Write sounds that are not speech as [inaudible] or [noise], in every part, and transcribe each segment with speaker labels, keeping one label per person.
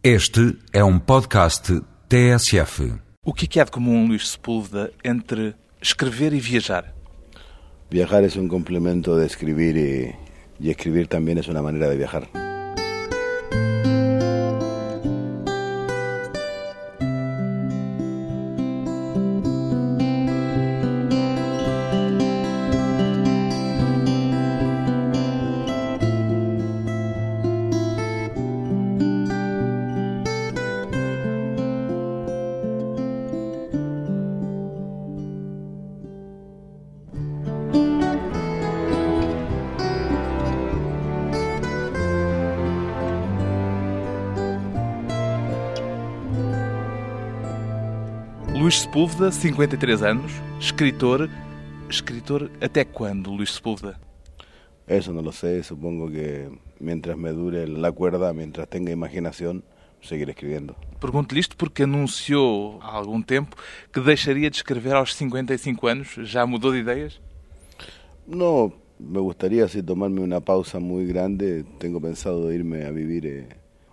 Speaker 1: Este é um podcast TSF.
Speaker 2: O que é que há de comum, Luís Sepúlveda, entre escrever e viajar?
Speaker 3: Viajar es un complemento de escribir y, y escribir también es una manera de viajar.
Speaker 2: Sepúlveda, 53 anos, escritor. Escritor até quando, Luís Sepúlveda?
Speaker 3: Eso no lo sé, supongo que mientras me dure la cuerda, mientras tenga imaginación, seguiré escribiendo.
Speaker 2: Pergunto-lhe isto porque anunciou há algum tempo que deixaria de escrever aos 55 anos. Já mudou de ideias?
Speaker 3: No, me gustaría así tomarme una pausa muy grande. Tengo pensado irme a vivir eh,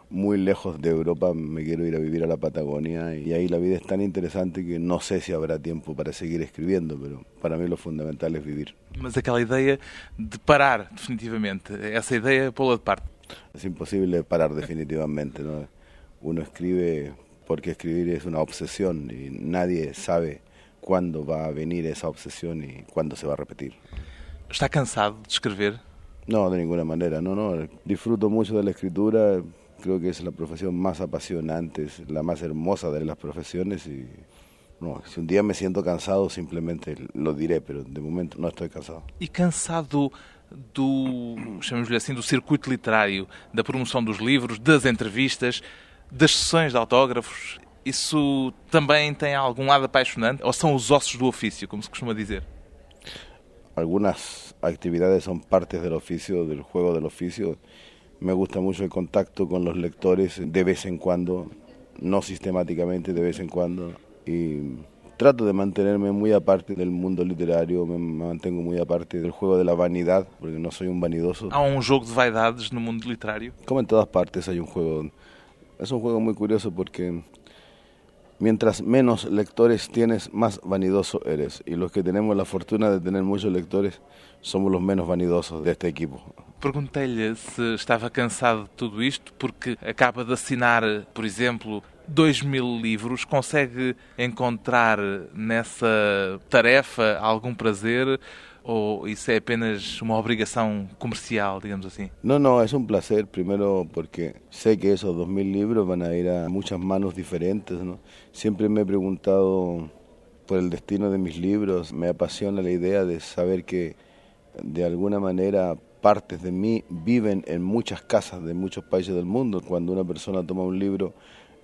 Speaker 3: muy lejos de Europa. Me quiero ir a vivir a la Patagonia y ahí la vida es tan interesante que no sé si habrá tiempo para seguir escribiendo, pero para mí lo fundamental es vivir.
Speaker 2: Mas aquela ideia de parar definitivamente, essa ideia pô-la de parte.
Speaker 3: Es imposible parar definitivamente, ¿no? Uno escribe porque escribir es una obsesión y nadie sabe cuándo va a venir esa obsesión y cuándo se va a repetir.
Speaker 2: Está cansado de escrever?
Speaker 3: No, de ninguna manera, no, no. Disfruto mucho de la escritura, creo que es la profesión más apasionante, es la más hermosa de las profesiones y no, si un día me siento cansado simplemente lo diré, pero de momento no estoy cansado.
Speaker 2: E cansado do, chamamos-lhe assim, do circuito literário, da promoção dos livros, das entrevistas, das sessões de autógrafos, isso também tem algum lado apaixonante? Ou são os ossos do ofício, como se costuma dizer?
Speaker 3: Algunas actividades son partes del oficio, del juego del oficio. Me gusta mucho el contacto con los lectores de vez en cuando, no sistemáticamente, de vez en cuando. Y trato de mantenerme muy aparte del mundo literario, me mantengo muy aparte del juego de la vanidad, porque no soy un vanidoso.
Speaker 2: Há um jogo de vaidades no mundo literário?
Speaker 3: Como en todas partes hay un juego. Es un juego muy curioso porque mientras menos lectores tienes, más vanidoso eres. Y los que tenemos la fortuna de tener muchos lectores somos los menos vanidosos de este equipo.
Speaker 2: Perguntei-lhe se estava cansado de tudo isto porque acaba de assinar, por exemplo, dois mil livros. Consegue encontrar nessa tarefa algum prazer ou isso é apenas uma obrigação comercial, digamos assim?
Speaker 3: No, no, es un placer, primero porque sé que esos dos mil libros van a ir a muchas manos diferentes. ¿no? Siempre me he preguntado por el destino de mis libros, me apasiona la idea de saber que de alguna manera partes de mí viven en muchas casas de muchos países del mundo. Cuando una persona toma un libro,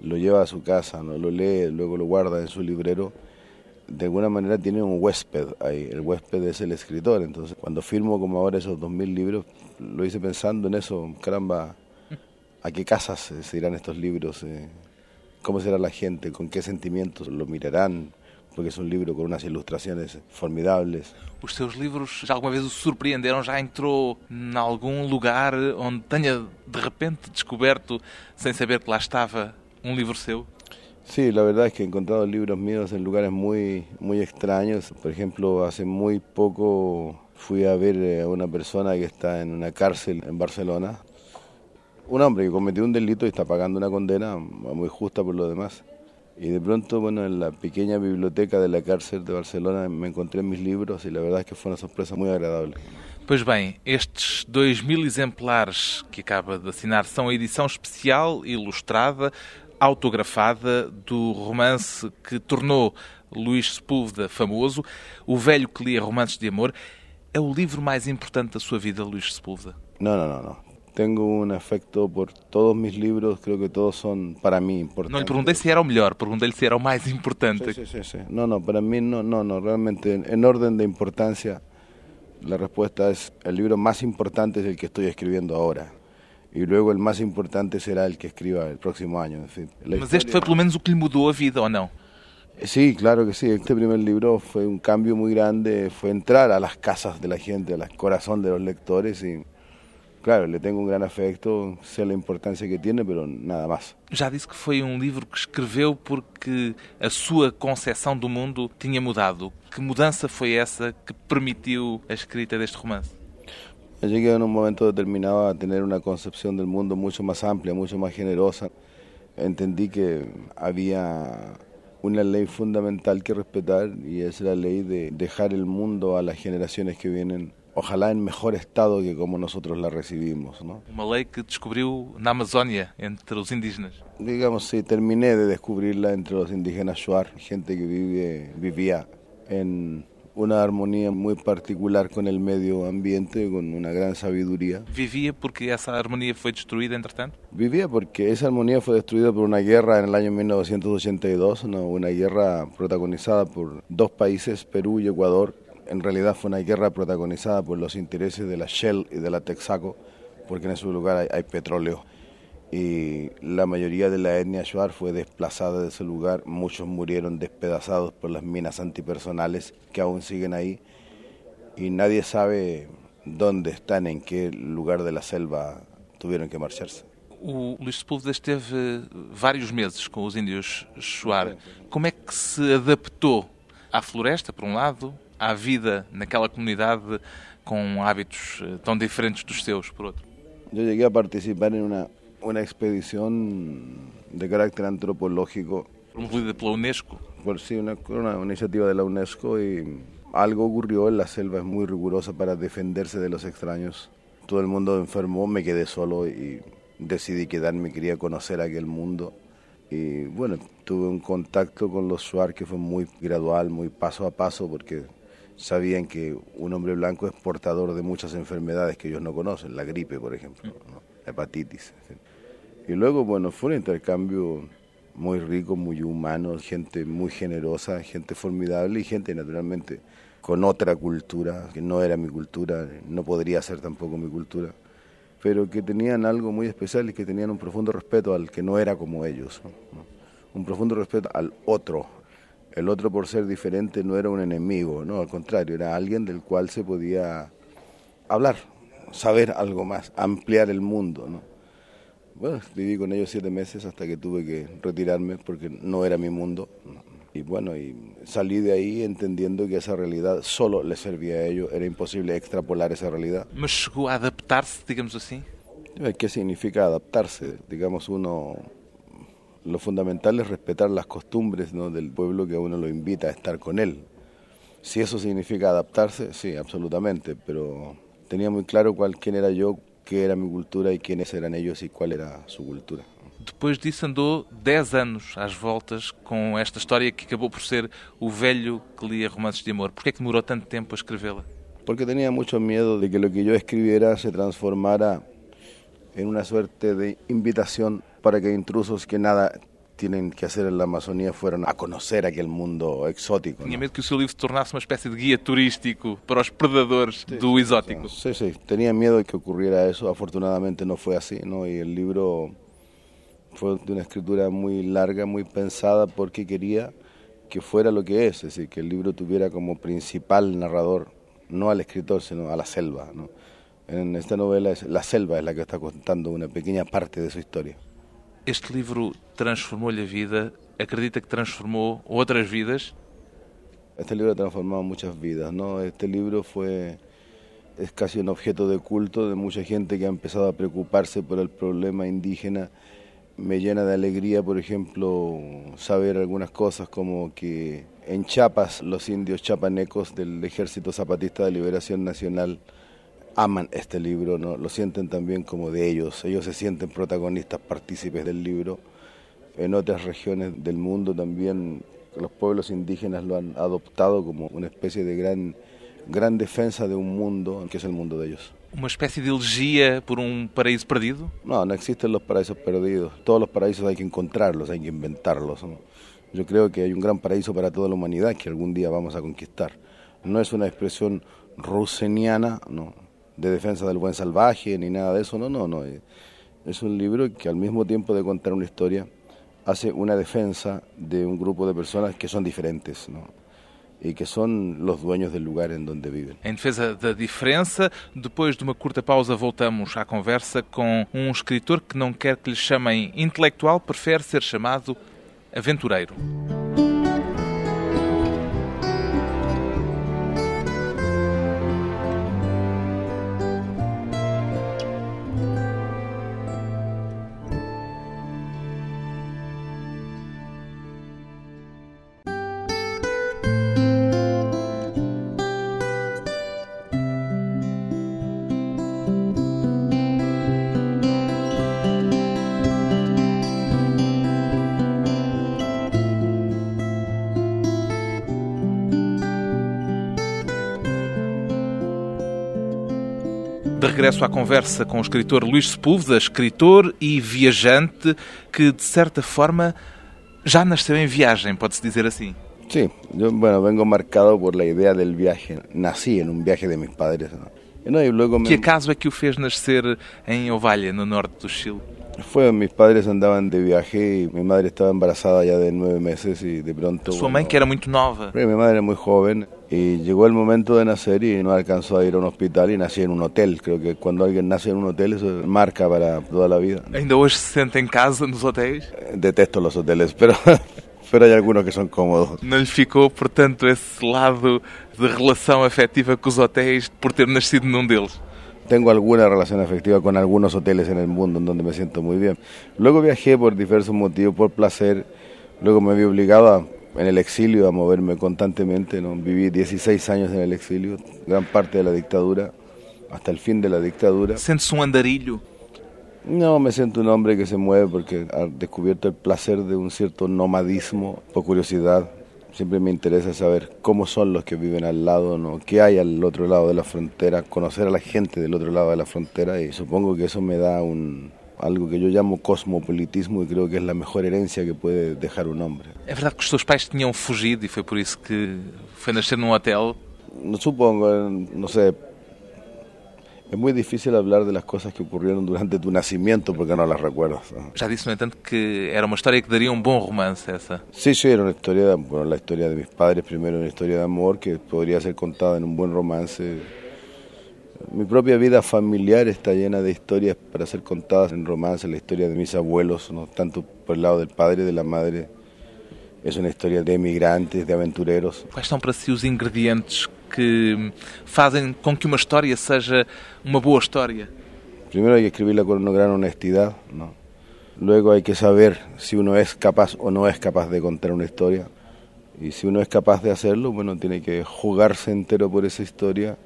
Speaker 3: lo lleva a su casa, ¿no? lo lee, luego lo guarda en su librero, de alguna manera tiene un huésped ahí. El huésped es el escritor. Entonces, cuando firmo como ahora esos dos mil libros, lo hice pensando en eso, caramba, ¿a qué casas se irán estos libros? Eh, ¿Cómo será la gente? ¿Con qué sentimientos lo mirarán? Porque es un libro con unas ilustraciones formidables.
Speaker 2: Os seus livros já alguma vez o surpreenderam? Já entrou em algum lugar onde tenha de repente descoberto, sem saber que lá estava, um livro seu?
Speaker 3: Sí, la verdad es que he encontrado libros míos en lugares muy, muy extraños. Por ejemplo, hace muy poco fui a ver eh, a una persona que está en una cárcel en Barcelona. Un hombre que cometió un delito y está pagando una condena muy justa por lo demás. Y de pronto, bueno, en la pequeña biblioteca de la cárcel de Barcelona me encontré mis libros y la verdad es que fue una sorpresa muy agradable.
Speaker 2: Pois bem, estes 2 mil exemplares que acaba de assinar são a edição especial, ilustrada, autografada do romance que tornou Luís Sepúlveda famoso, O Velho que Lia Romances de Amor. É o livro mais importante da sua vida, Luís Sepúlveda?
Speaker 3: No, no, no, no. Tengo un afecto por todos mis libros, creo que todos son para mí importantes.
Speaker 2: Não lhe perguntei se era o melhor, perguntei-lhe se era o mais importante.
Speaker 3: Sí, sí, sí, sí. No, no, para mí no, no, no, realmente en, en orden de importancia la respuesta es el libro más importante es el que estoy escribiendo ahora y luego el más importante será el que escriba el próximo la
Speaker 2: Mas este
Speaker 3: historia-
Speaker 2: foi pelo menos o que lhe mudou a vida, ou não?
Speaker 3: Sí, claro que sí. Este primer libro fue un cambio muy grande, fue entrar a las casas de la gente, al corazón de los lectores y Claro, le tengo um grande afecto, sei a importância que tem, mas nada mais.
Speaker 2: Já disse que foi um livro que escreveu porque a sua concepção do mundo tinha mudado. Que mudança foi essa que permitiu a escrita deste romance?
Speaker 3: Eu cheguei em um momento determinado a ter uma concepção do mundo muito mais ampla, muito mais generosa. Entendi que havia uma lei fundamental que respetar e essa era a lei de deixar o mundo a las gerações que vienen ojalá en mejor estado que como nosotros la recibimos. ¿no?
Speaker 2: Uma lei que descobriu na Amazónia, entre os indígenas.
Speaker 3: Digamos, sí, terminé de descubrirla entre los indígenas Shuar, gente que vive, vivía en una armonía muy particular con el medio ambiente, con una gran sabiduría.
Speaker 2: ¿Vivía porque esa armonía fue destruida, entretanto?
Speaker 3: Vivía porque esa armonía fue destruida por una guerra en el año 1982, ¿no? una guerra protagonizada por dos países, Perú y Ecuador, en realidad fue una guerra protagonizada por los intereses de la Shell y de la Texaco, porque en ese lugar hay, petróleo. Y la mayoría de la etnia Shuar fue desplazada de ese lugar, muchos murieron despedazados por las minas antipersonales que aún siguen ahí, y nadie sabe dónde están, en qué lugar de la selva tuvieron que marcharse.
Speaker 2: O Luís Sepúlveda esteve vários meses com os índios Shuar. Como é que se adaptou à floresta, por um lado, à vida naquela comunidade com hábitos eh, tão diferentes dos seus, por outro?
Speaker 3: Eu cheguei a participar em uma, uma expedição de carácter antropológico.
Speaker 2: Promovida pela Unesco?
Speaker 3: Por sí, una, una iniciativa de la Unesco y algo ocurrió, la selva es muy rigurosa para defenderse de los extraños. Todo el mundo enfermó, me quedé solo y decidí quedarme, quería conocer aquel mundo. Y bueno, tuve un contacto con los Shuar que fue muy gradual, muy paso a paso, porque sabían que un hombre blanco es portador de muchas enfermedades que ellos no conocen, la gripe, por ejemplo, hepatitis. Y luego, bueno, fue un intercambio muy rico, muy humano, gente muy generosa, gente formidable y gente naturalmente con otra cultura, que no era mi cultura, no podría ser tampoco mi cultura, pero que tenían algo muy especial y que tenían un profundo respeto al que no era como ellos, un profundo respeto al otro, el otro por ser diferente no era un enemigo, no, al contrario, era alguien del cual se podía hablar, saber algo más, ampliar el mundo, ¿no? Bueno, viví con ellos siete meses hasta que tuve que retirarme porque no era mi mundo. Y bueno, y salí de ahí entendiendo que esa realidad solo le servía a ellos, era imposible extrapolar esa realidad.
Speaker 2: Mas llegó a adaptarse, digamos así?
Speaker 3: ¿Qué significa adaptarse? Digamos, uno lo fundamental es respetar las costumbres ¿no? del pueblo que a uno lo invita a estar con él. Si eso significa adaptarse, sí, absolutamente, pero tenía muy claro cuál, quién era yo, qué era mi cultura y quiénes eran ellos y cuál era su cultura.
Speaker 2: Depois disso andou 10 anos às voltas com esta história que acabou por ser o velho que lia romances de amor. Por que demorou tanto tempo a escrevê-la?
Speaker 3: Porque tenía mucho miedo de que lo que yo escribiera se transformara en una suerte de invitación para que intrusos que nada tienen que hacer en la Amazonía fueran a conocer aquel mundo exótico.
Speaker 2: Tinha medo que o seu livro se tornasse uma espécie de guia turístico para os predadores sí, do exótico.
Speaker 3: Sí, sí, tenía miedo de que ocurriera eso, afortunadamente no fue así, ¿no? Y el libro fue de una escritura muy larga, muy pensada porque quería que fuera lo que es, es decir, que el libro tuviera como principal narrador, no al escritor, sino a la selva, ¿no? En esta novela es la selva es la que está contando una pequeña parte de su historia.
Speaker 2: Este livro transformou-lhe a vida? Acredita que transformou outras vidas?
Speaker 3: Este libro ha transformado muchas vidas, ¿no? Este libro fue es casi un objeto de culto de mucha gente que ha empezado a preocuparse por el problema indígena. Me llena de alegría, por ejemplo, saber algunas cosas como que en Chiapas los indios chapanecos del Ejército Zapatista de Liberación Nacional aman este libro, ¿no? lo sienten también como de ellos, ellos se sienten protagonistas, partícipes del libro. En otras regiones del mundo también los pueblos indígenas lo han adoptado como una especie de gran, gran defensa de un mundo que es el mundo de ellos.
Speaker 2: ¿Una especie de elegía por un paraíso perdido?
Speaker 3: No, no existen los paraísos perdidos. Todos los paraísos hay que encontrarlos, hay que inventarlos. Yo creo que hay un gran paraíso para toda la humanidad que algún día vamos a conquistar. No es una expresión ruseniana, no, de defensa del buen salvaje ni nada de eso, no, no, no. Eh, es un libro que al mismo tiempo de contar una historia hace una defensa de un grupo de personas que son diferentes, ¿no? y que son los dueños del lugar en donde viven.
Speaker 2: Em defesa da diferença, depois de uma curta pausa voltamos à conversa com um escritor que não quer que lhe chamem intelectual, prefere ser chamado aventureiro. De regresso à conversa com o escritor Luís Sepúlveda, escritor e viajante, que de certa forma já nasceu em viagem, pode-se dizer assim.
Speaker 3: Sí, yo bueno, vengo marcado por la idea del viaje. Nací en un viaje de mis padres. ¿no? Y luego me-
Speaker 2: Que acaso é que o fez nascer em Ovalha, no norte do Chile?
Speaker 3: Fue, mis padres andaban de viaje y mi madre estaba embarazada ya de nueve meses y de pronto...
Speaker 2: Sua
Speaker 3: bueno,
Speaker 2: mãe, que era muito nova,
Speaker 3: Mi madre era muy joven y llegó el momento de nacer y no alcanzó a ir a un hospital y nací en un hotel. Creo que cuando alguien nace en un hotel eso marca para toda la vida.
Speaker 2: ainda hoje se sente em casa nos hotéis.
Speaker 3: Eh, Detesto los hoteles, pero, [laughs] pero hay algunos que son cómodos.
Speaker 2: Não lhe ficou, portanto, esse lado de relação afetiva com os hotéis por ter nascido num deles.
Speaker 3: Tengo alguna relación afectiva con algunos hoteles en el mundo en donde me siento muy bien. Luego viajé por diversos motivos, por placer. Luego me vi obligado a- en el exilio a moverme constantemente. ¿no? Viví 16 años en el exilio, gran parte de la dictadura, hasta el fin de la dictadura.
Speaker 2: Sente-se um andarilho.
Speaker 3: No, me siento un hombre que se mueve porque ha descubierto el placer de un cierto nomadismo, por curiosidad. Siempre me interesa saber cómo son los que viven al lado, ¿no? qué hay al otro lado de la frontera, conocer a la gente del otro lado de la frontera y supongo que eso me da un, algo que yo llamo cosmopolitismo y creo que es la mejor herencia que puede dejar un hombre.
Speaker 2: É verdade que seus pais tinham fugido e foi por isso que foi nascer num hotel.
Speaker 3: No supongo, eh, no sé, es muy difícil hablar de las cosas que ocurrieron durante tu nacimiento porque no las recuerdas. ¿no?
Speaker 2: Já disse, no entanto, que era uma história que daria um bom romance, essa.
Speaker 3: Sí, sí, era una historia, de, bueno, la historia de mis padres primero, una historia de amor que podría ser contada en un buen romance. Mi propia vida familiar está llena de historias para ser contadas en romance, la historia de mis abuelos, ¿no? tanto por el lado del padre y de la madre. Es una historia de emigrantes, de aventureros.
Speaker 2: Quais são para si os ingredientes que fazem com que uma história seja uma boa história?
Speaker 3: Primero hay que escribirla con una gran honestidad, ¿no? Luego hay que saber si uno es capaz o no es capaz de contar una historia. Y si uno es capaz de hacerlo, bueno, tiene que jugarse entero por esa historia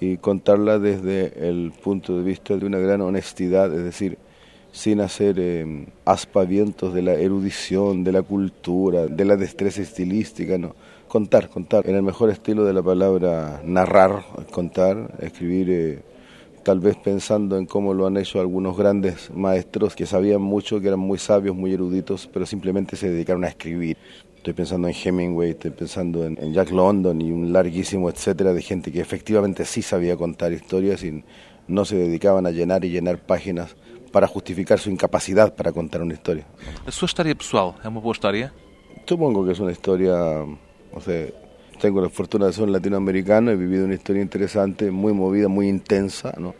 Speaker 3: y contarla desde el punto de vista de una gran honestidad, es decir, sin hacer eh, aspavientos de la erudición, de la cultura, de la destreza estilística, no. Contar, contar, en el mejor estilo de la palabra narrar, contar, escribir, eh, tal vez pensando en cómo lo han hecho algunos grandes maestros que sabían mucho, que eran muy sabios, muy eruditos, pero simplemente se dedicaron a escribir. Estoy pensando en Hemingway, estoy pensando en, en Jack London y un larguísimo etcétera de gente que efectivamente sí sabía contar historias y no se dedicaban a llenar y llenar páginas para justificar su incapacidad para contar una historia.
Speaker 2: A sua história pessoal é uma boa história?
Speaker 3: Supongo que es una historia, o sea, tengo la fortuna de ser un latinoamericano, he vivido una historia interesante, muy movida, muy intensa, ¿no?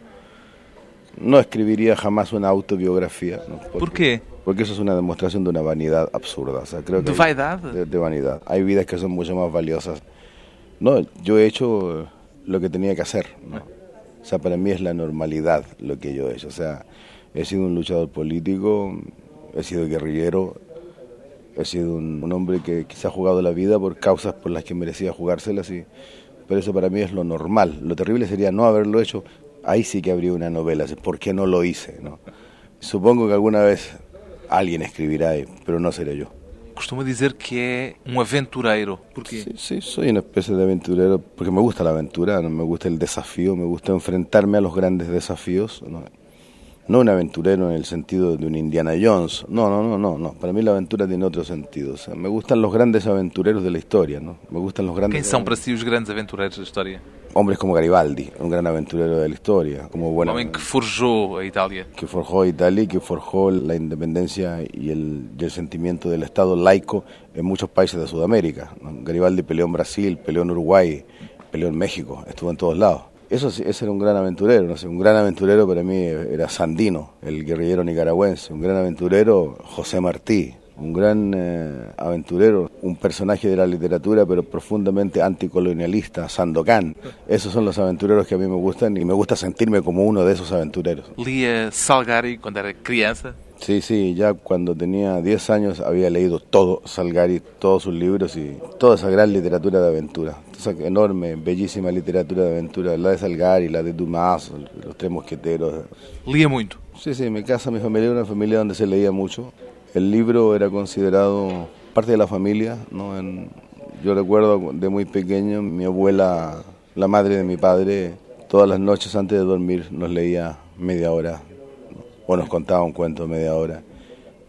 Speaker 3: No escribiría jamás una autobiografía, ¿no? Porque,
Speaker 2: Por quê?
Speaker 3: Porque eso es una demostración de una vanidad absurda, o sea, creo que
Speaker 2: De vaidade?
Speaker 3: de, de vanidad. Hay vidas que son mucho más valiosas. No, yo he hecho lo que tenía que hacer, ¿no? O sea, para mí es la normalidad lo que yo he hecho, o sea, he sido un luchador político, he sido guerrillero, he sido un, un hombre que, se ha jugado la vida por causas por las que merecía jugárselas, y, pero eso para mí es lo normal. Lo terrible sería no haberlo hecho. Ahí sí que habría una novela, ¿por qué no lo hice? No? Supongo que alguna vez alguien escribirá, eh, pero no seré yo.
Speaker 2: Costuma dizer que é um aventureiro. Porquê?
Speaker 3: Sí, sí, soy una especie de aventurero porque me gusta la aventura, me gusta el desafío, me gusta enfrentarme a los grandes desafíos. ¿no? No un aventurero en el sentido de un Indiana Jones. No, no, no, no, no. Para mí la aventura tiene otro sentido. O sea, me gustan los grandes aventureros de la historia, ¿no? Me gustan los grandes.
Speaker 2: Quem são para si os grandes aventureiros da história?
Speaker 3: Hombres como Garibaldi, un gran aventurero de la historia, como bueno,
Speaker 2: homem que forjou a Itália.
Speaker 3: que forjó Italia, que forjó la independencia y el, y el sentimiento del Estado laico en muchos países de Sudamérica. ¿no? Garibaldi peleó en Brasil, peleó en Uruguay, peleó en México, estuvo en todos lados. Eso ese era un gran aventurero, no sé, un gran aventurero para mí era Sandino, el guerrillero nicaragüense, un gran aventurero José Martí, un gran eh, aventurero, un personaje de la literatura pero profundamente anticolonialista, Sandokan. Esos son los aventureros que a mí me gustan y me gusta sentirme como uno de esos aventureros.
Speaker 2: Lia Salgari quando era criança.
Speaker 3: Sí, sí, ya cuando tenía 10 años había leído todo Salgari, todos sus libros y toda esa gran literatura de aventura. Esa enorme, bellísima literatura de aventura, la de Salgari, la de Dumas, los tres mosqueteros.
Speaker 2: Lia muito.
Speaker 3: Sí, sí, mi casa, mi familia era una familia donde se leía mucho. El libro era considerado parte de la familia, ¿no? En- yo recuerdo de muy pequeño, mi abuela, la madre de mi padre, todas las noches antes de dormir nos leía media hora. O nos contaba un cuento de media hora.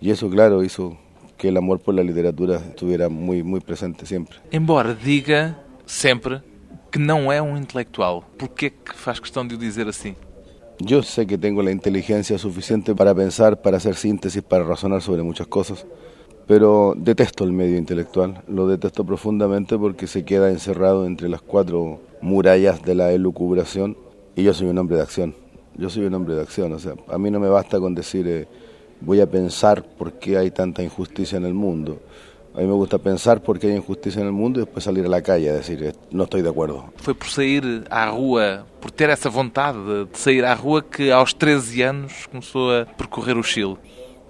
Speaker 3: Y eso, claro, hizo que el amor por la literatura estuviera muy, muy presente siempre.
Speaker 2: Embora diga sempre que não é um intelectual, porquê que faz questão de o dizer assim?
Speaker 3: Yo sé que tengo la inteligencia suficiente para pensar, para hacer síntesis, para razonar sobre muchas cosas, pero detesto el medio intelectual, lo detesto profundamente porque se queda encerrado entre las cuatro murallas de la elucubración y yo soy un hombre de acción, yo soy un hombre de acción, o sea, a mí no me basta con decir eh, voy a pensar por qué hay tanta injusticia en el mundo. A mí me gusta pensar por qué hay injusticia en el mundo y después salir a la calle a decir no estoy de acuerdo.
Speaker 2: Foi por sair à rua, por ter essa vontade de- de sair à rua, que aos 13 anos começou a percorrer o Chile.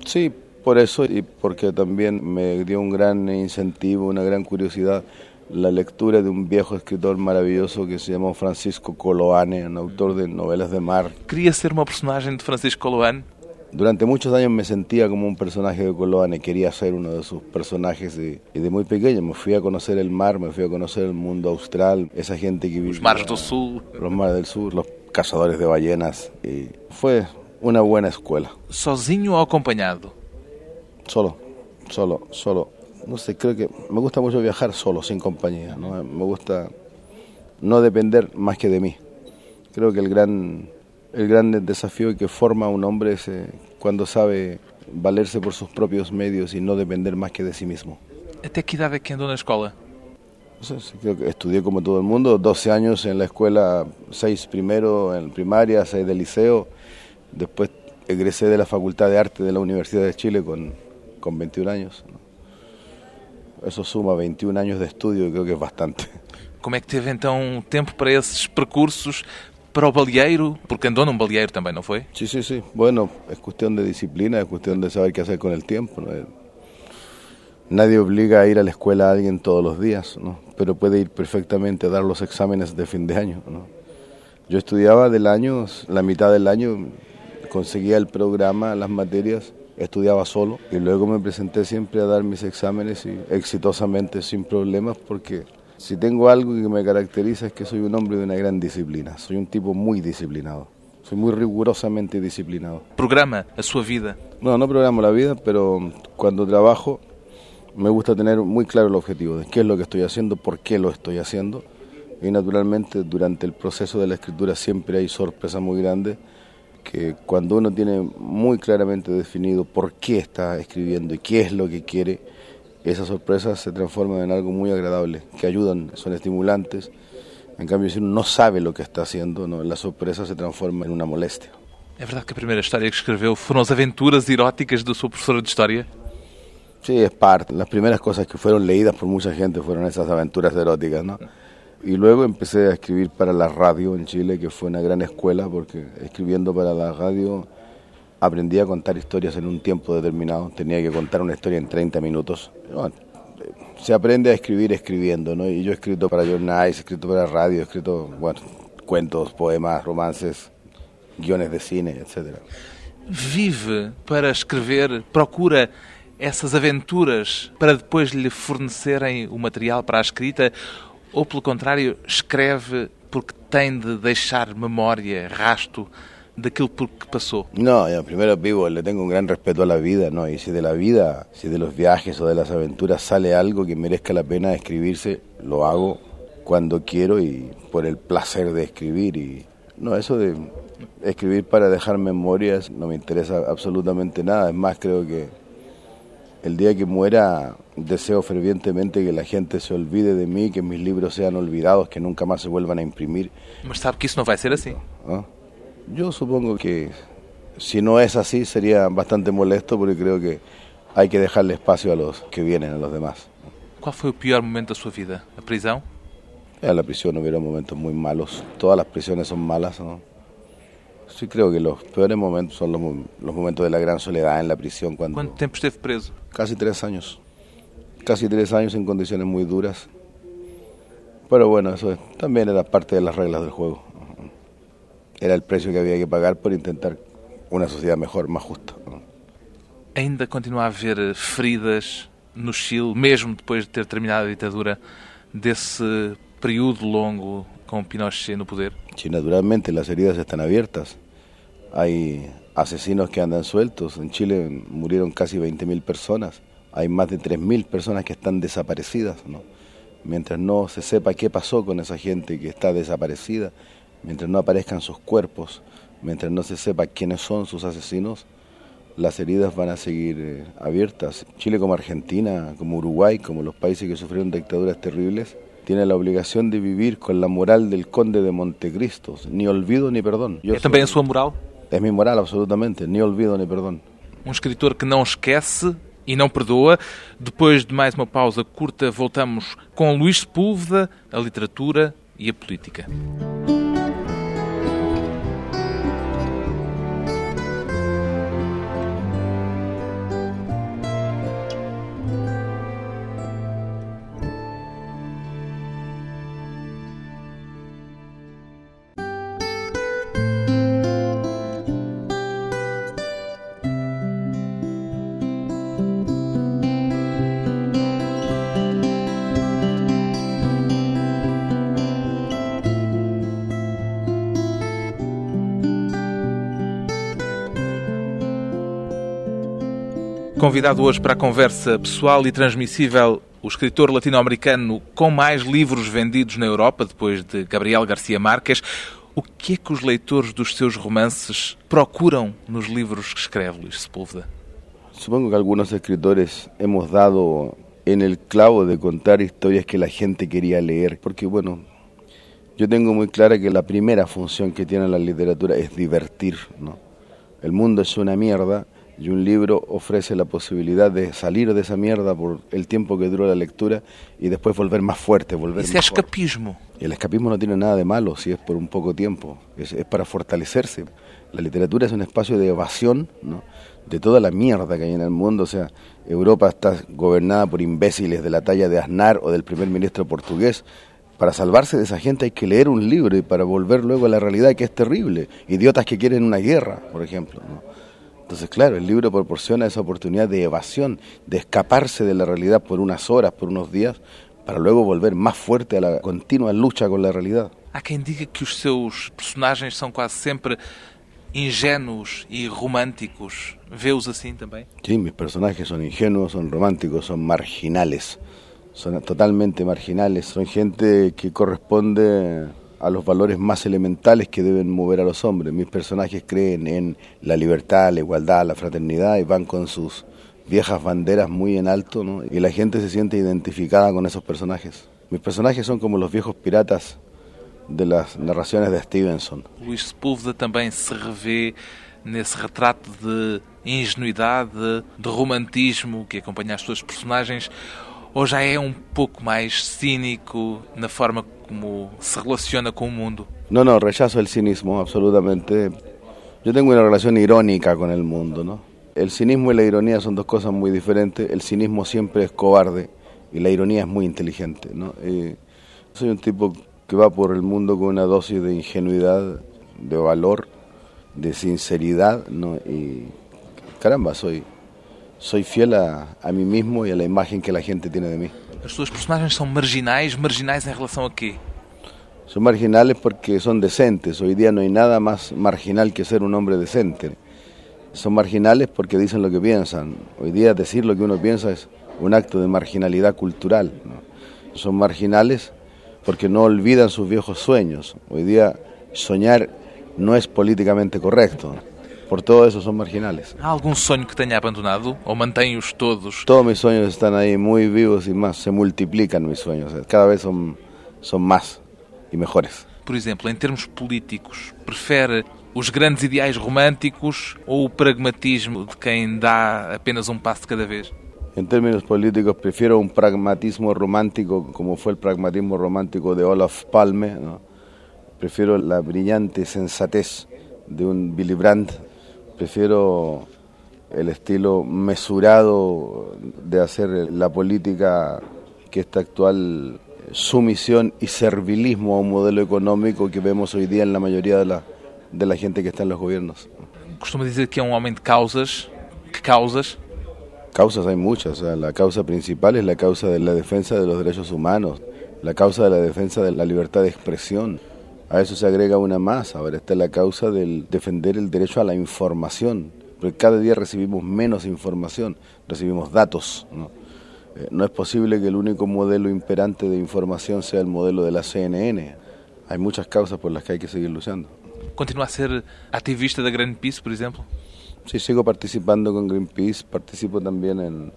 Speaker 3: Sí, por eso y porque también me dio un gran incentivo, una gran curiosidad la lectura de un viejo escritor maravilloso que se llamó Francisco Coloane, un autor de novelas de mar.
Speaker 2: Queria ser uma personagem de Francisco Coloane.
Speaker 3: Durante muchos años me sentía como un personaje de Coloane, quería ser uno de sus personajes y, y de muy pequeño me fui a conocer el mar, me fui a conocer el mundo austral, esa gente que vive
Speaker 2: Os mares do Sul.
Speaker 3: los mares del sur, los cazadores de ballenas y fue una buena escuela.
Speaker 2: Sozinho ou acompanhado?
Speaker 3: Solo, solo, solo. No sé, creo que me gusta mucho viajar solo, sin compañía. ¿no? Me gusta no depender más que de mí. Creo que el gran, el gran desafío que forma un hombre es eh, cuando sabe valerse por sus propios medios y no depender más que de sí mismo.
Speaker 2: Até que idade é que andou na escola?
Speaker 3: No sé, sí, creo que estudié como todo el mundo, 12 años en la escuela, 6 primero en primaria, 6 de liceo, después egresé de la Facultad de Arte de la Universidad de Chile con, con 21 años. ¿no? Eso suma 21 años de estudio y creo que es bastante.
Speaker 2: Como é que teve então tempo para esses percursos para o baleeiro? Porque andou num baleeiro também, não foi?
Speaker 3: Sí, sí, sí. Bueno, es cuestión de disciplina, es cuestión de saber qué hacer con el tiempo. ¿no? Nadie obliga a ir a la escuela a alguien todos los días, ¿no? pero puede ir perfectamente a dar los exámenes de fin de año. ¿no? Yo estudiaba del año, la mitad del año, conseguía el programa, las materias, estudiaba solo y luego me presenté siempre a dar mis exámenes y exitosamente sin problemas porque si tengo algo que me caracteriza es que soy un hombre de una gran disciplina, soy un tipo muy disciplinado, soy muy rigurosamente disciplinado.
Speaker 2: Programa a sua vida.
Speaker 3: No, no programo la vida, pero cuando trabajo me gusta tener muy claro el objetivo de qué es lo que estoy haciendo, por qué lo estoy haciendo. Y naturalmente durante el proceso de la escritura siempre hay sorpresas muy grandes que cuando uno tiene muy claramente definido por qué está escribiendo y qué es lo que quiere, esas sorpresas se transforman en algo muy agradable, que ayudan, son estimulantes. En cambio, si uno no sabe lo que está haciendo, ¿no? la sorpresa se transforma en una molestia.
Speaker 2: É verdade que a primeira história que escreveu foram as aventuras eróticas da sua professora de História?
Speaker 3: Sí, es parte. Las primeras cosas que fueron leídas por mucha gente fueron esas aventuras eróticas, ¿no? Y luego empecé a escribir para la radio en Chile, que fue una gran escuela, porque escribiendo para la radio aprendí a contar historias en un tiempo determinado. Tenía que contar una historia en 30 minutos. Bueno, eh, se aprende a escribir escribiendo, ¿no? Y yo he escrito para Journalize, he escrito para radio, he escrito, bueno, cuentos, poemas, romances, guiones de cine, etcétera.
Speaker 2: Vive para escrever, procura essas aventuras para depois lhe fornecerem o material para a escrita ou, pelo contrário, escreve porque tem de deixar memória, rasto daquilo por que passou?
Speaker 3: No, yo primero vivo, le tengo un gran respeto a la vida, ¿no? Y si de la vida, si de los viajes o de las aventuras sale algo que merezca la pena escribirse, lo hago cuando quiero y por el placer de escribir. Y no, eso de escribir para dejar memorias no me interesa absolutamente nada. Es más, creo que el día que muera deseo fervientemente que la gente se olvide de mí, que mis libros sean olvidados, que nunca más se vuelvan a imprimir.
Speaker 2: Sabe que isso não vai ser assim.
Speaker 3: ¿no? Yo supongo que si no es así sería bastante molesto porque creo que hay que dejarle espacio a los que vienen, a los demás.
Speaker 2: Qual foi o pior momento da sua vida? A prisão?
Speaker 3: En la prisión hubieron momentos muy malos, todas las prisiones son malas, ¿no? Sí creo que los peores momentos son los, los momentos de la gran soledad en la prisión, cuando
Speaker 2: Quanto tempo esteve preso?
Speaker 3: casi tres años, casi tres años en condiciones muy duras. Pero bueno, eso es- también era parte de las reglas del juego. Era el precio que había que pagar por intentar una sociedad mejor, más justa.
Speaker 2: Ainda continua a haver eh, feridas no Chile, mesmo depois de ter terminado a ditadura, desse período longo com Pinochet no poder?
Speaker 3: Sí, naturalmente las heridas están abiertas. Hay asesinos que andan sueltos. En Chile murieron casi 20.000 personas. Hay más de 3.000 personas que están desaparecidas. ¿no? Mientras no se sepa qué pasó con esa gente que está desaparecida, mientras no aparezcan sus cuerpos, mientras no se sepa quiénes son sus asesinos, las heridas van a seguir eh, abiertas. Chile como Argentina, como Uruguay, como los países que sufrieron dictaduras terribles, tiene la obligación de vivir con la moral del conde de Montecristo, ni olvido ni perdón. Yo
Speaker 2: É também a
Speaker 3: soy-
Speaker 2: sua moral?
Speaker 3: Es mi moral absolutamente, ni olvido ni perdón.
Speaker 2: Um escritor que não esquece e não perdoa. Depois de mais uma pausa curta, voltamos com Luís Sepúlveda, a literatura e a política. Convidado hoje para a conversa pessoal e transmissível, o escritor latino-americano com mais livros vendidos na Europa, depois de Gabriel Garcia Marques. O que é que os leitores dos seus romances procuram nos livros que escreve Luís Sepúlveda?
Speaker 3: Supongo que algunos escritores hemos dado en el clavo de contar historias que la gente quería leer, porque bueno, yo tengo muy clara que la primera función que tiene la literatura es divertir, ¿no? El mundo es una mierda y un libro ofrece la posibilidad de salir de esa mierda por el tiempo que dura la lectura y después volver más fuerte, volver mejor.
Speaker 2: escapismo.
Speaker 3: El escapismo no tiene nada de malo si es por un poco tiempo, es, es para fortalecerse. La literatura es un espacio de evasión ¿no? de toda la mierda que hay en el mundo. O sea, Europa está gobernada por imbéciles de la talla de Aznar o del primer ministro portugués. Para salvarse de esa gente hay que leer un libro y para volver luego a la realidad que es terrible. Idiotas que quieren una guerra, por ejemplo. ¿no? Entonces, claro, el libro proporciona esa oportunidad de evasión, de escaparse de la realidad por unas horas, por unos días, para luego volver más fuerte a la continua lucha con la realidad.
Speaker 2: Há quem diga que os seus personagens são quase sempre ingênuos e românticos. Vê-os assim também?
Speaker 3: Sí, mis personajes son ingenuos, son románticos, son marginales, son totalmente marginales, son gente que corresponde a los valores más elementales que deben mover a los hombres. Mis personajes creen en la libertad, la igualdad, la fraternidad y van con sus viejas banderas muy en alto, ¿no? Y la gente se siente identificada con esos personajes. Mis personajes son como los viejos piratas de las narraciones de Stevenson.
Speaker 2: Luís Sepúlveda também se revê nesse retrato de ingenuidade, de romantismo que acompanha as suas personagens, ou já é um pouco mais cínico na forma como se relaciona com o mundo?
Speaker 3: No, no, rechazo el cinismo, absolutamente. Yo tengo una relación irónica con el mundo, ¿no? El cinismo y la ironía son dos cosas muy diferentes. El cinismo siempre es cobarde y la ironía es muy inteligente, ¿no? Soy un tipo que va por el mundo con una dosis de ingenuidad, de valor, de sinceridad, ¿no? Y caramba, soy, soy fiel a, a mí mismo y a la imagen que la gente tiene de mí.
Speaker 2: As suas personagens são marginais, marginais em relação a quê?
Speaker 3: Son marginales porque son decentes. Hoy día no hay nada más marginal que ser un hombre decente. Son marginales porque dicen lo que piensan. Hoy día decir lo que uno piensa es un acto de marginalidad cultural. Son marginales porque no olvidan sus viejos sueños. Hoy día soñar no es políticamente correcto. Por todo eso son marginales.
Speaker 2: ¿Há algum sonho que tenha abandonado ou mantém-os todos?
Speaker 3: Todos mis sueños están ahí muy vivos y más, se multiplican mis sueños. Cada vez son, son más e mejores.
Speaker 2: Por exemplo, em termos políticos, prefere os grandes ideais românticos ou o pragmatismo de quem dá apenas um passo de cada vez?
Speaker 3: En términos políticos prefiero un pragmatismo romántico como fue el pragmatismo romántico de Olaf Palme. ¿no? Prefiero la brillante sensatez de un Willy Brandt. Prefiero el estilo mesurado de hacer la política que esta actual sumisión y servilismo a un modelo económico que vemos hoy día en la mayoría de la, de la gente que está en los gobiernos.
Speaker 2: Costuma dizer que é um homem de causas. Que causas?
Speaker 3: Causas hay muchas, o sea, la causa principal es la causa de la defensa de los derechos humanos, la causa de la defensa de la libertad de expresión. A eso se agrega una más, ahora está la causa del defender el derecho a la información, porque cada día recibimos menos información, recibimos datos, ¿no? Eh, no es posible que el único modelo imperante de información sea el modelo de la CNN. Hay muchas causas por las que hay que seguir luchando.
Speaker 2: Continua a ser ativista da Greenpeace, por exemplo?
Speaker 3: Sí, sigo participando con Greenpeace, participo también en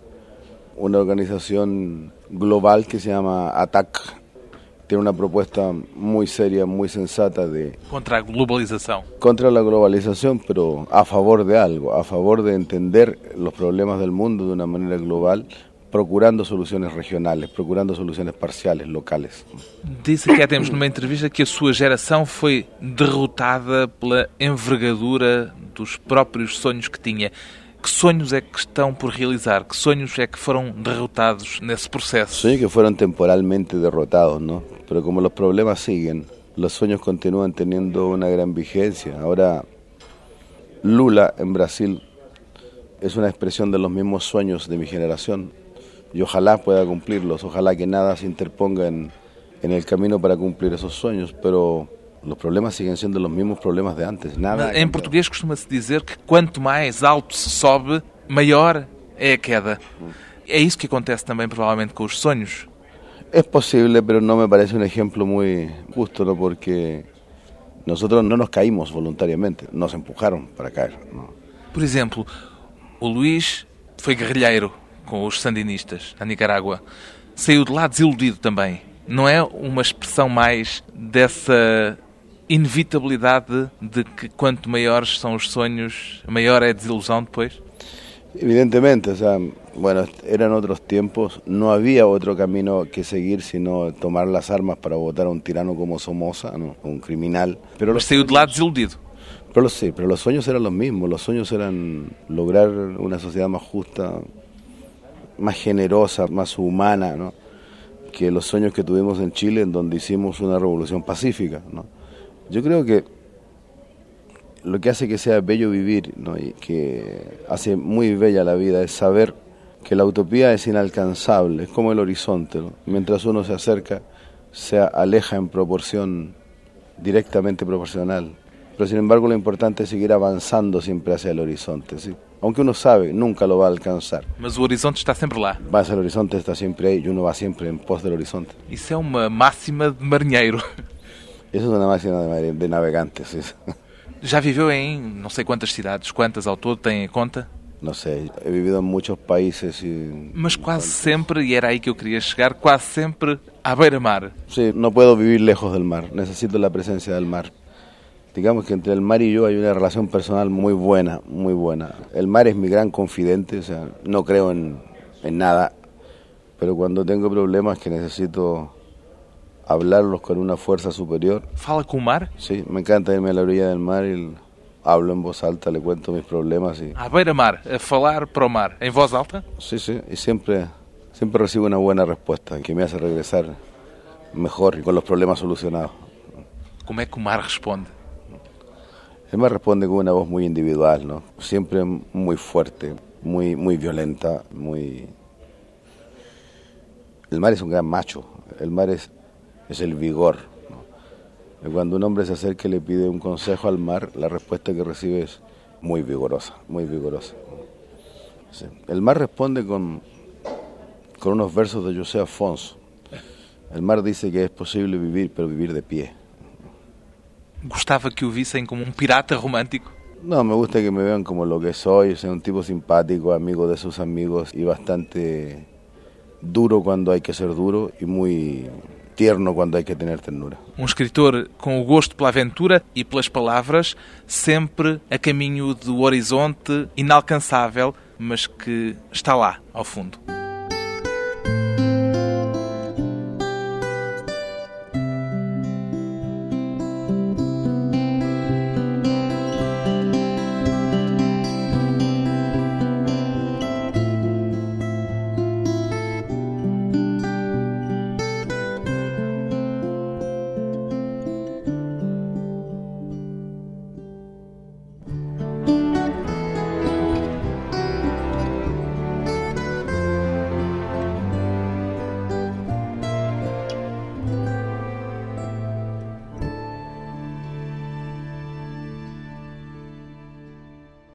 Speaker 3: una organización global que se llama ATAC. Tiene una propuesta muy seria, muy sensata de...
Speaker 2: Contra a globalização.
Speaker 3: Contra la globalización, pero a favor de algo, a favor de entender los problemas del mundo de una manera global, procurando soluciones regionales, procurando soluciones parciales, locales.
Speaker 2: Disse que há tempos numa entrevista que a sua geração foi derrotada pela envergadura dos próprios sonhos que tinha. Que sonhos é que estão por realizar? Que sonhos é que foram derrotados nesse processo?
Speaker 3: Sueños que fueron temporalmente derrotados, ¿no? Pero como los problemas siguen, los sueños continúan teniendo una gran vigencia. Ahora, Lula en Brasil es una expresión de los mismos sueños de mi generación y ojalá pueda cumplirlos, ojalá que nada se interponga en, en el camino para cumplir esos sueños, pero los problemas siguen sendo los mismos problemas de antes, nada.
Speaker 2: Em português costuma-se dizer que quanto mais alto se sobe, maior é a queda. É isso que acontece também provavelmente com os sonhos.
Speaker 3: Es posible, pero no me parece un ejemplo muy justo, ¿no? porque nosotros no nos caímos voluntariamente, nos empujaron para caer. ¿no?
Speaker 2: Por exemplo, o Luís foi guerrilheiro com os sandinistas na Nicarágua. Saiu de lá desiludido também. Não é uma expressão mais dessa inevitabilidade de que quanto maiores são os sonhos, maior é a desilusão depois?
Speaker 3: Evidentemente, o sea, bueno, eran otros tiempos, no había otro camino que seguir sino tomar las armas para votar a un tirano como Somoza, ¿no? un criminal. Pero
Speaker 2: Mas saiu de lá desiludido.
Speaker 3: Pero sí, pero los sueños eran los mismos, los sueños eran lograr una sociedad más justa, más generosa, más humana, ¿no? que los sueños que tuvimos en Chile, en donde hicimos una revolución pacífica. ¿no? Yo creo que lo que hace que sea bello vivir ¿no? y que hace muy bella la vida es saber que la utopía es inalcanzable, es como el horizonte. ¿no? Mientras uno se acerca, se aleja en proporción directamente proporcional. Pero sin embargo lo importante es seguir avanzando siempre hacia el horizonte. ¿sí? Aunque uno sabe, nunca lo va a alcanzar.
Speaker 2: Mas o horizonte está sempre lá.
Speaker 3: Va hacia el horizonte, está siempre ahí y uno va siempre en pos del horizonte.
Speaker 2: Isso é uma máxima de marinheiro.
Speaker 3: Eso es una máxima de, de navegantes. ¿sí? [laughs]
Speaker 2: Já viveu em não sei quantas cidades, quantas ao todo tem em conta?
Speaker 3: No sé, he vivido en muchos países y...
Speaker 2: Mas quase sempre, e era aí que eu queria chegar, quase sempre à beira-mar.
Speaker 3: Sí, no puedo vivir lejos del mar, necesito la presencia del mar. Digamos que entre el mar y yo hay una relación personal muy buena, muy buena. El mar es mi gran confidente, o sea, no creo en, en nada, pero cuando tengo problemas que necesito hablarlos con una fuerza superior,
Speaker 2: Fala com o mar?
Speaker 3: sí, me encanta irme a la orilla del mar y hablo en voz alta, le cuento mis problemas y
Speaker 2: À beira-mar, a falar para o mar, em voz alta?
Speaker 3: sí, sí, y siempre, siempre recibo una buena respuesta que me hace regresar mejor y con los problemas solucionados.
Speaker 2: Como é que o mar responde?
Speaker 3: Él me responde con una voz muy individual, ¿no? Siempre muy fuerte, muy, muy violenta, muy... El mar es un gran macho, el mar es, es el vigor, ¿no? Cuando un hombre se acerca y le pide un consejo al mar, la respuesta que recibe es muy vigorosa, muy vigorosa. Sí. El mar responde con, con unos versos de José Afonso. El mar dice que es posible vivir, pero vivir de pie.
Speaker 2: Gostava que o vissem como um pirata romântico?
Speaker 3: No, me gusta que me vean como lo que soy, soy un tipo simpático, amigo de sus amigos y bastante duro cuando hay que ser duro y muy quando hay que tener ternura.
Speaker 2: Um escritor com o gosto pela aventura e pelas palavras, sempre a caminho do horizonte inalcançável, mas que está lá, ao fundo.